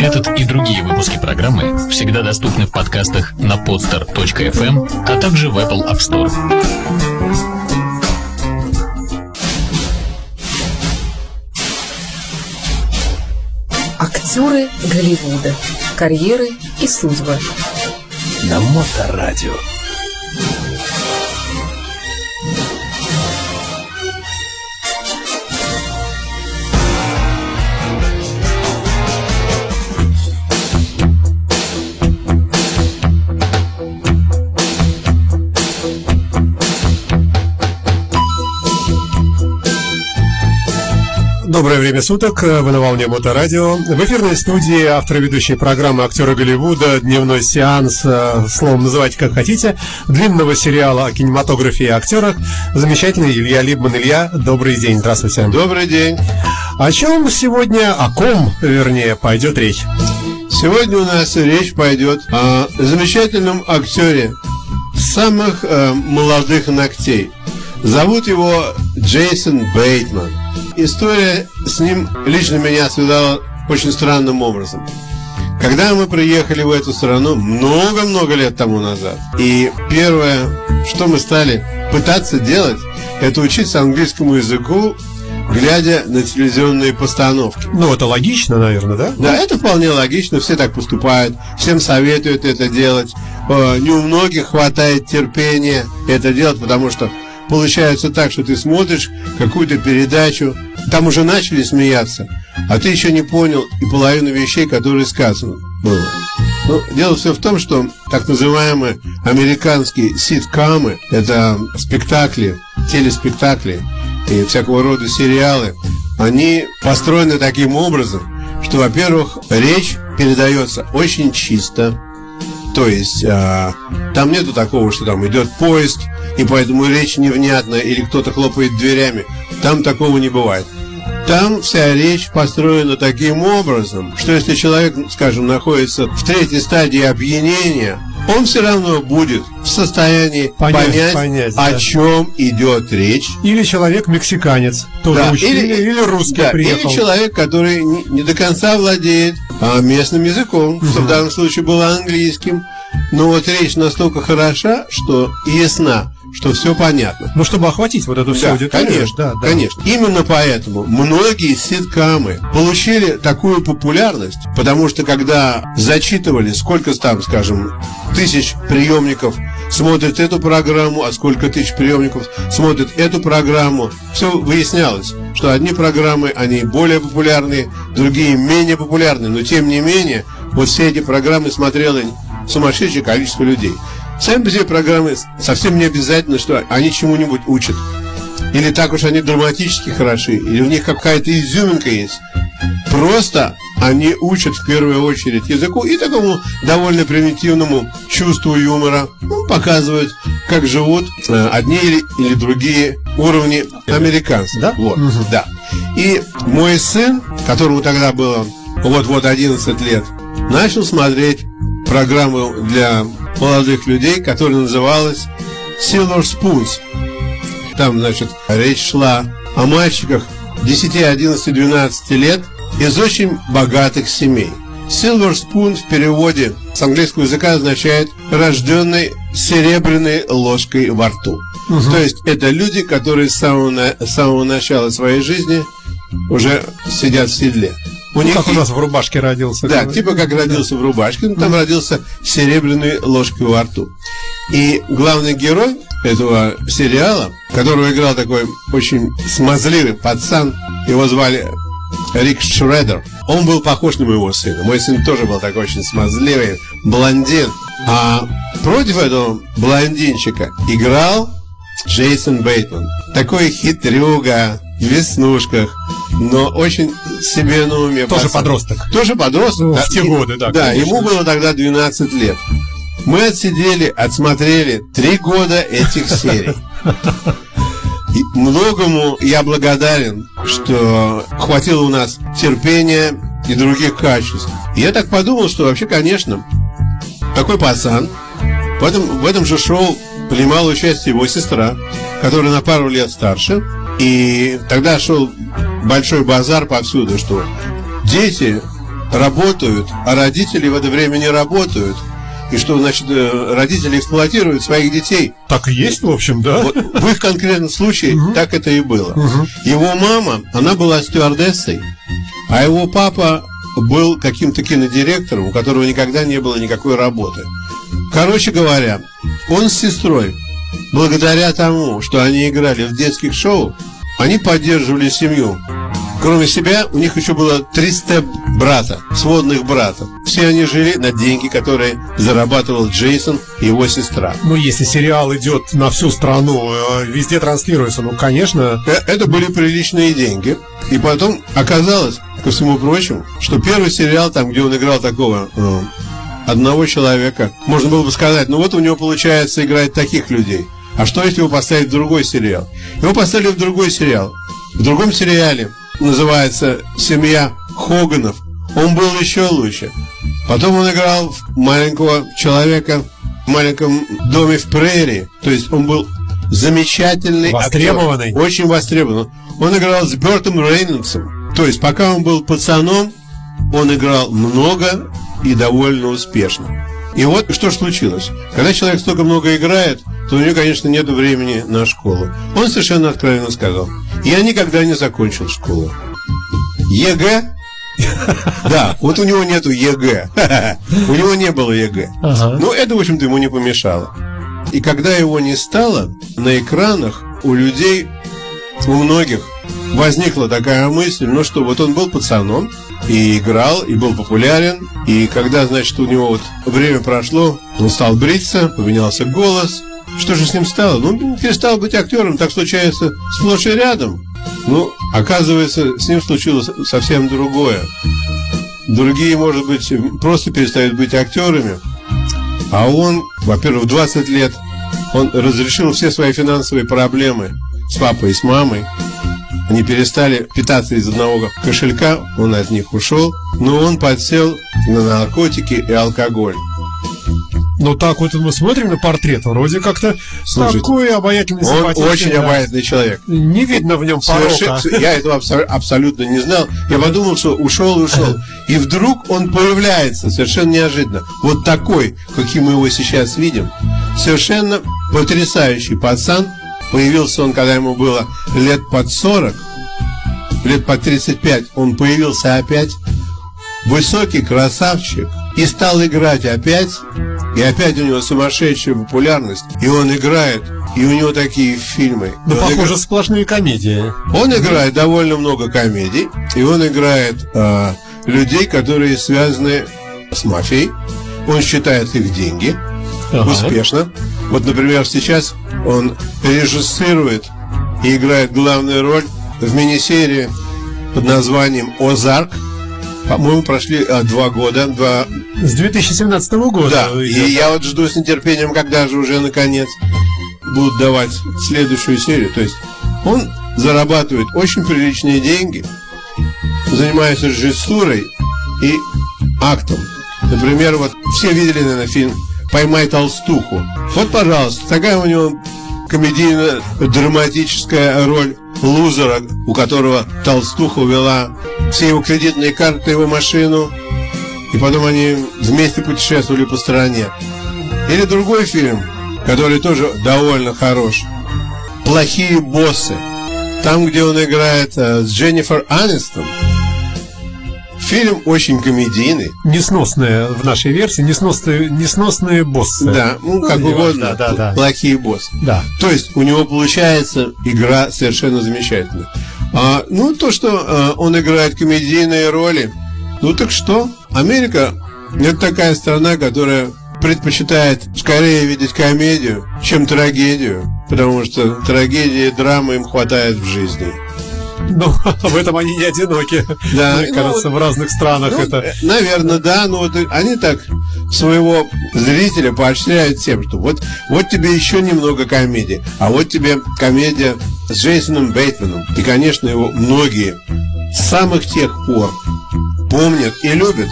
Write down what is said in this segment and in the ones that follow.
Этот и другие выпуски программы всегда доступны в подкастах на podster.fm, а также в Apple App Store. Актеры Голливуда. Карьеры и судьбы. На Моторадио. Доброе время суток, вы на волне Моторадио. В эфирной студии автор ведущей программы актеры Голливуда «Дневной сеанс», э, словом называйте как хотите, длинного сериала о кинематографе и актерах, замечательный Илья Либман. Илья, добрый день, здравствуйте. Добрый день. О чем сегодня, о ком, вернее, пойдет речь? Сегодня у нас речь пойдет о замечательном актере самых э, молодых ногтей. Зовут его Джейсон Бейтман. История с ним лично меня связала очень странным образом. Когда мы приехали в эту страну много-много лет тому назад, и первое, что мы стали пытаться делать, это учиться английскому языку, глядя на телевизионные постановки. Ну, это логично, наверное, да? Да, это вполне логично, все так поступают, всем советуют это делать. Э, Не у многих хватает терпения это делать, потому что получается так, что ты смотришь какую-то передачу, там уже начали смеяться, а ты еще не понял и половину вещей, которые сказаны было. Ну, дело все в том, что так называемые американские ситкамы, это спектакли, телеспектакли и всякого рода сериалы, они построены таким образом, что, во-первых, речь передается очень чисто, то есть а, там нету такого, что там идет поезд, и поэтому речь невнятная, или кто-то хлопает дверями. Там такого не бывает. Там вся речь построена таким образом, что если человек, скажем, находится в третьей стадии опьянения, он все равно будет в состоянии Понять, понять, понять, о да. чем идет речь. Или человек мексиканец, тоже Да, учили, или, или русский да, приехал. Или человек, который не, не до конца владеет а, местным языком, что в данном случае было английским. Но вот речь настолько хороша, что ясна, что все понятно. Ну, чтобы охватить вот эту всю Да, аудиторию. конечно, да, да. конечно. Именно поэтому многие ситкамы получили такую популярность, потому что когда зачитывали, сколько там, скажем, тысяч приемников смотрят эту программу, а сколько тысяч приемников смотрят эту программу, все выяснялось, что одни программы, они более популярные, другие менее популярные, но тем не менее, вот все эти программы смотрело сумасшедшее количество людей. Сами по себе программы совсем не обязательно, что они чему-нибудь учат. Или так уж они драматически хороши, или у них какая-то изюминка есть. Просто они учат в первую очередь языку и такому довольно примитивному чувству юмора. Ну, показывают, как живут э, одни или, или другие уровни американцев. Да? Вот, да. И мой сын, которому тогда было вот-вот 11 лет, начал смотреть программу для молодых людей, которая называлась Silver Spoons. Там, значит, речь шла о мальчиках 10, 11, 12 лет из очень богатых семей. Silver Spoon в переводе с английского языка означает рожденный серебряной ложкой во рту. То есть это люди, которые с самого, с самого начала своей жизни уже сидят в седле. У Ну, как у нас в рубашке родился. да, как- типа как родился в рубашке, но там родился серебряной ложкой во рту. И главный герой этого сериала, которого играл такой очень смазливый пацан, его звали Рик Шредер, он был похож на моего сына. Мой сын тоже был такой очень смазливый, блондин. А против этого блондинчика играл Джейсон Бейтман. Такой хитрюга, в веснушках, но очень себе на уме. Тоже пацан. подросток. Тоже подросток. Ну, да, в те и- годы, да, Да, конечно. ему было тогда 12 лет. Мы отсидели, отсмотрели три года этих серий. И многому я благодарен, что хватило у нас терпения и других качеств. И я так подумал, что вообще, конечно, такой пацан, в этом, в этом же шоу принимала участие его сестра, которая на пару лет старше. И тогда шел большой базар повсюду, что дети работают, а родители в это время не работают. И что, значит, э, родители эксплуатируют своих детей. Так и есть, в общем, да? Вот в их конкретном случае так это и было. Его мама, она была стюардессой, а его папа был каким-то кинодиректором, у которого никогда не было никакой работы. Короче говоря, он с сестрой, благодаря тому, что они играли в детских шоу, они поддерживали семью. Кроме себя, у них еще было 300 брата, сводных братов. Все они жили на деньги, которые зарабатывал Джейсон и его сестра. Ну, если сериал идет на всю страну, э, везде транслируется, ну, конечно. Э, Это были приличные деньги. И потом оказалось, ко всему прочему, что первый сериал, там, где он играл такого э, одного человека, можно было бы сказать, ну вот у него получается играть таких людей. А что если его поставить в другой сериал? Его поставили в другой сериал. В другом сериале называется «Семья Хоганов». Он был еще лучше. Потом он играл в маленького человека в маленьком доме в прерии. То есть он был замечательный Востребованный. актер, очень востребованный. Он играл с Бертом Рейнольдсом. То есть пока он был пацаном, он играл много и довольно успешно. И вот что ж случилось. Когда человек столько много играет, то у него, конечно, нет времени на школу. Он совершенно откровенно сказал, я никогда не закончил школу. ЕГЭ? Да, вот у него нету ЕГЭ. У него не было ЕГЭ. Ага. Ну, это, в общем-то, ему не помешало. И когда его не стало, на экранах у людей, у многих возникла такая мысль, ну что, вот он был пацаном, и играл, и был популярен, и когда, значит, у него вот время прошло, он стал бриться, поменялся голос, что же с ним стало? Ну, перестал быть актером, так случается сплошь и рядом. Ну, оказывается, с ним случилось совсем другое. Другие, может быть, просто перестают быть актерами, а он, во-первых, в 20 лет он разрешил все свои финансовые проблемы с папой и с мамой. Они перестали питаться из одного кошелька, он от них ушел, но он подсел на наркотики и алкоголь. Ну, так вот мы смотрим на портрет, вроде как-то Слушайте, такой обаятельный, Он очень да. обаятельный человек. Не видно в нем порока. Я этого абсо- абсолютно не знал. Я подумал, что ушел и ушел. И вдруг он появляется совершенно неожиданно. Вот такой, каким мы его сейчас видим. Совершенно потрясающий пацан. Появился он, когда ему было лет под 40, лет под 35. Он появился опять. Высокий красавчик. И стал играть опять. И опять у него сумасшедшая популярность. И он играет. И у него такие фильмы. Ну, похоже, сплошные комедии. он играет довольно много комедий, и он играет э, людей, которые связаны с мафией. Он считает их деньги Ага. успешно. Вот, например, сейчас он режиссирует и играет главную роль в мини-серии под названием «Озарк». По-моему, прошли а, два года, два С 2017 года. да, идет. и я вот жду с нетерпением, когда же уже наконец будут давать следующую серию. То есть он зарабатывает очень приличные деньги, занимается режиссурой и актом. Например, вот все видели, наверное, фильм «Поймай толстуху». Вот, пожалуйста, такая у него комедийно-драматическая роль лузера, у которого толстуха увела все его кредитные карты, его машину, и потом они вместе путешествовали по стране. Или другой фильм, который тоже довольно хорош. «Плохие боссы». Там, где он играет э, с Дженнифер Анистон. Фильм очень комедийный. Несносные в нашей версии, несносные, несносные боссы. Да, ну как Ну, угодно. да, да, да. Плохие боссы. Да. То есть у него получается игра совершенно замечательная. А, ну, то, что э, он играет комедийные роли, ну так что? Америка это такая страна, которая предпочитает скорее видеть комедию, чем трагедию, потому что трагедии и драмы им хватает в жизни. Ну, в этом они не одиноки. Да, Мне ну, кажется, в разных странах Ну, это... Наверное, да, но вот они так своего зрителя поощряют тем, что вот, вот тебе еще немного комедии, а вот тебе комедия с Джейсоном Бейтманом. И, конечно, его многие с самых тех пор помнят и любят.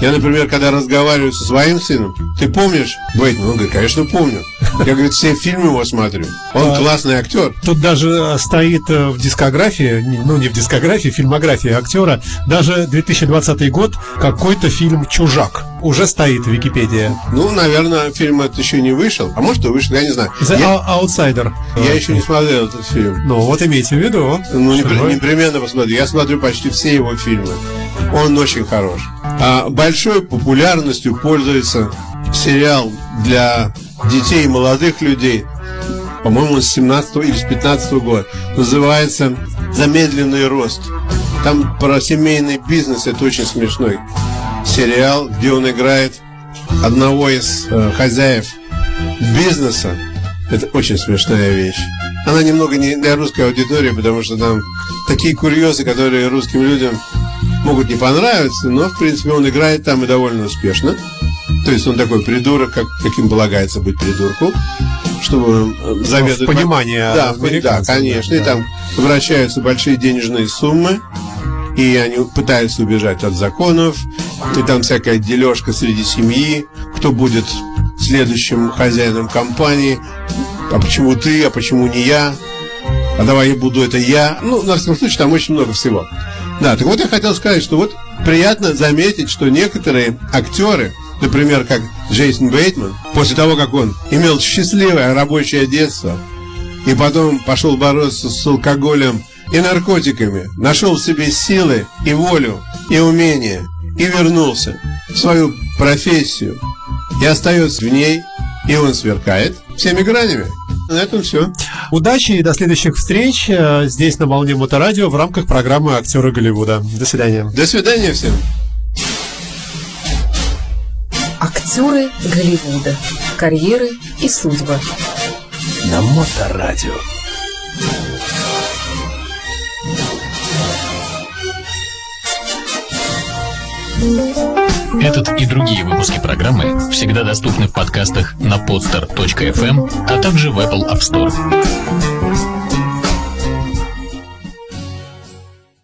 Я, например, когда разговариваю со своим сыном, ты помнишь Бейтман? Он говорит, конечно, помню. Я, говорит, все фильмы его смотрю. Он классный актер. Тут даже э, стоит э, в дискографии, ну не в дискографии, в фильмографии актера, даже 2020 год какой-то фильм «Чужак» уже стоит в Википедии. Ну, наверное, фильм этот еще не вышел. А может, и вышел, я не знаю. The Я, Ou- Outsider. я еще не смотрел этот фильм. Ну, вот имейте в виду. Ну, непременно посмотрю. Я смотрю почти все его фильмы. Он очень хорош. А большой популярностью пользуется сериал для детей и молодых людей. По-моему, с 17 или с 15 года. Называется «Замедленный рост». Там про семейный бизнес. Это очень смешной сериал, где он играет одного из э, хозяев бизнеса. Это очень смешная вещь. Она немного не для русской аудитории, потому что там такие курьезы, которые русским людям могут не понравиться, но, в принципе, он играет там и довольно успешно. То есть он такой придурок, как, каким полагается быть придурку, чтобы заведовать... в понимании Да, да, конечно. да, И там вращаются большие денежные суммы, и они пытаются убежать от законов, и там всякая дележка среди семьи, кто будет следующим хозяином компании, а почему ты, а почему не я, а давай я буду это я. Ну, на всяком случае, там очень много всего. Да, так вот я хотел сказать, что вот приятно заметить, что некоторые актеры, например, как Джейсон Бейтман, после того, как он имел счастливое рабочее детство, и потом пошел бороться с алкоголем и наркотиками, нашел в себе силы и волю, и умения, и вернулся в свою профессию, и остается в ней, и он сверкает всеми гранями. На этом все. Удачи и до следующих встреч э, здесь на волне Моторадио в рамках программы «Актеры Голливуда». До свидания. До свидания всем. Актеры Голливуда. Карьеры и судьбы. На Моторадио. Этот и другие выпуски программы всегда доступны в подкастах на podster.fm, а также в Apple App Store.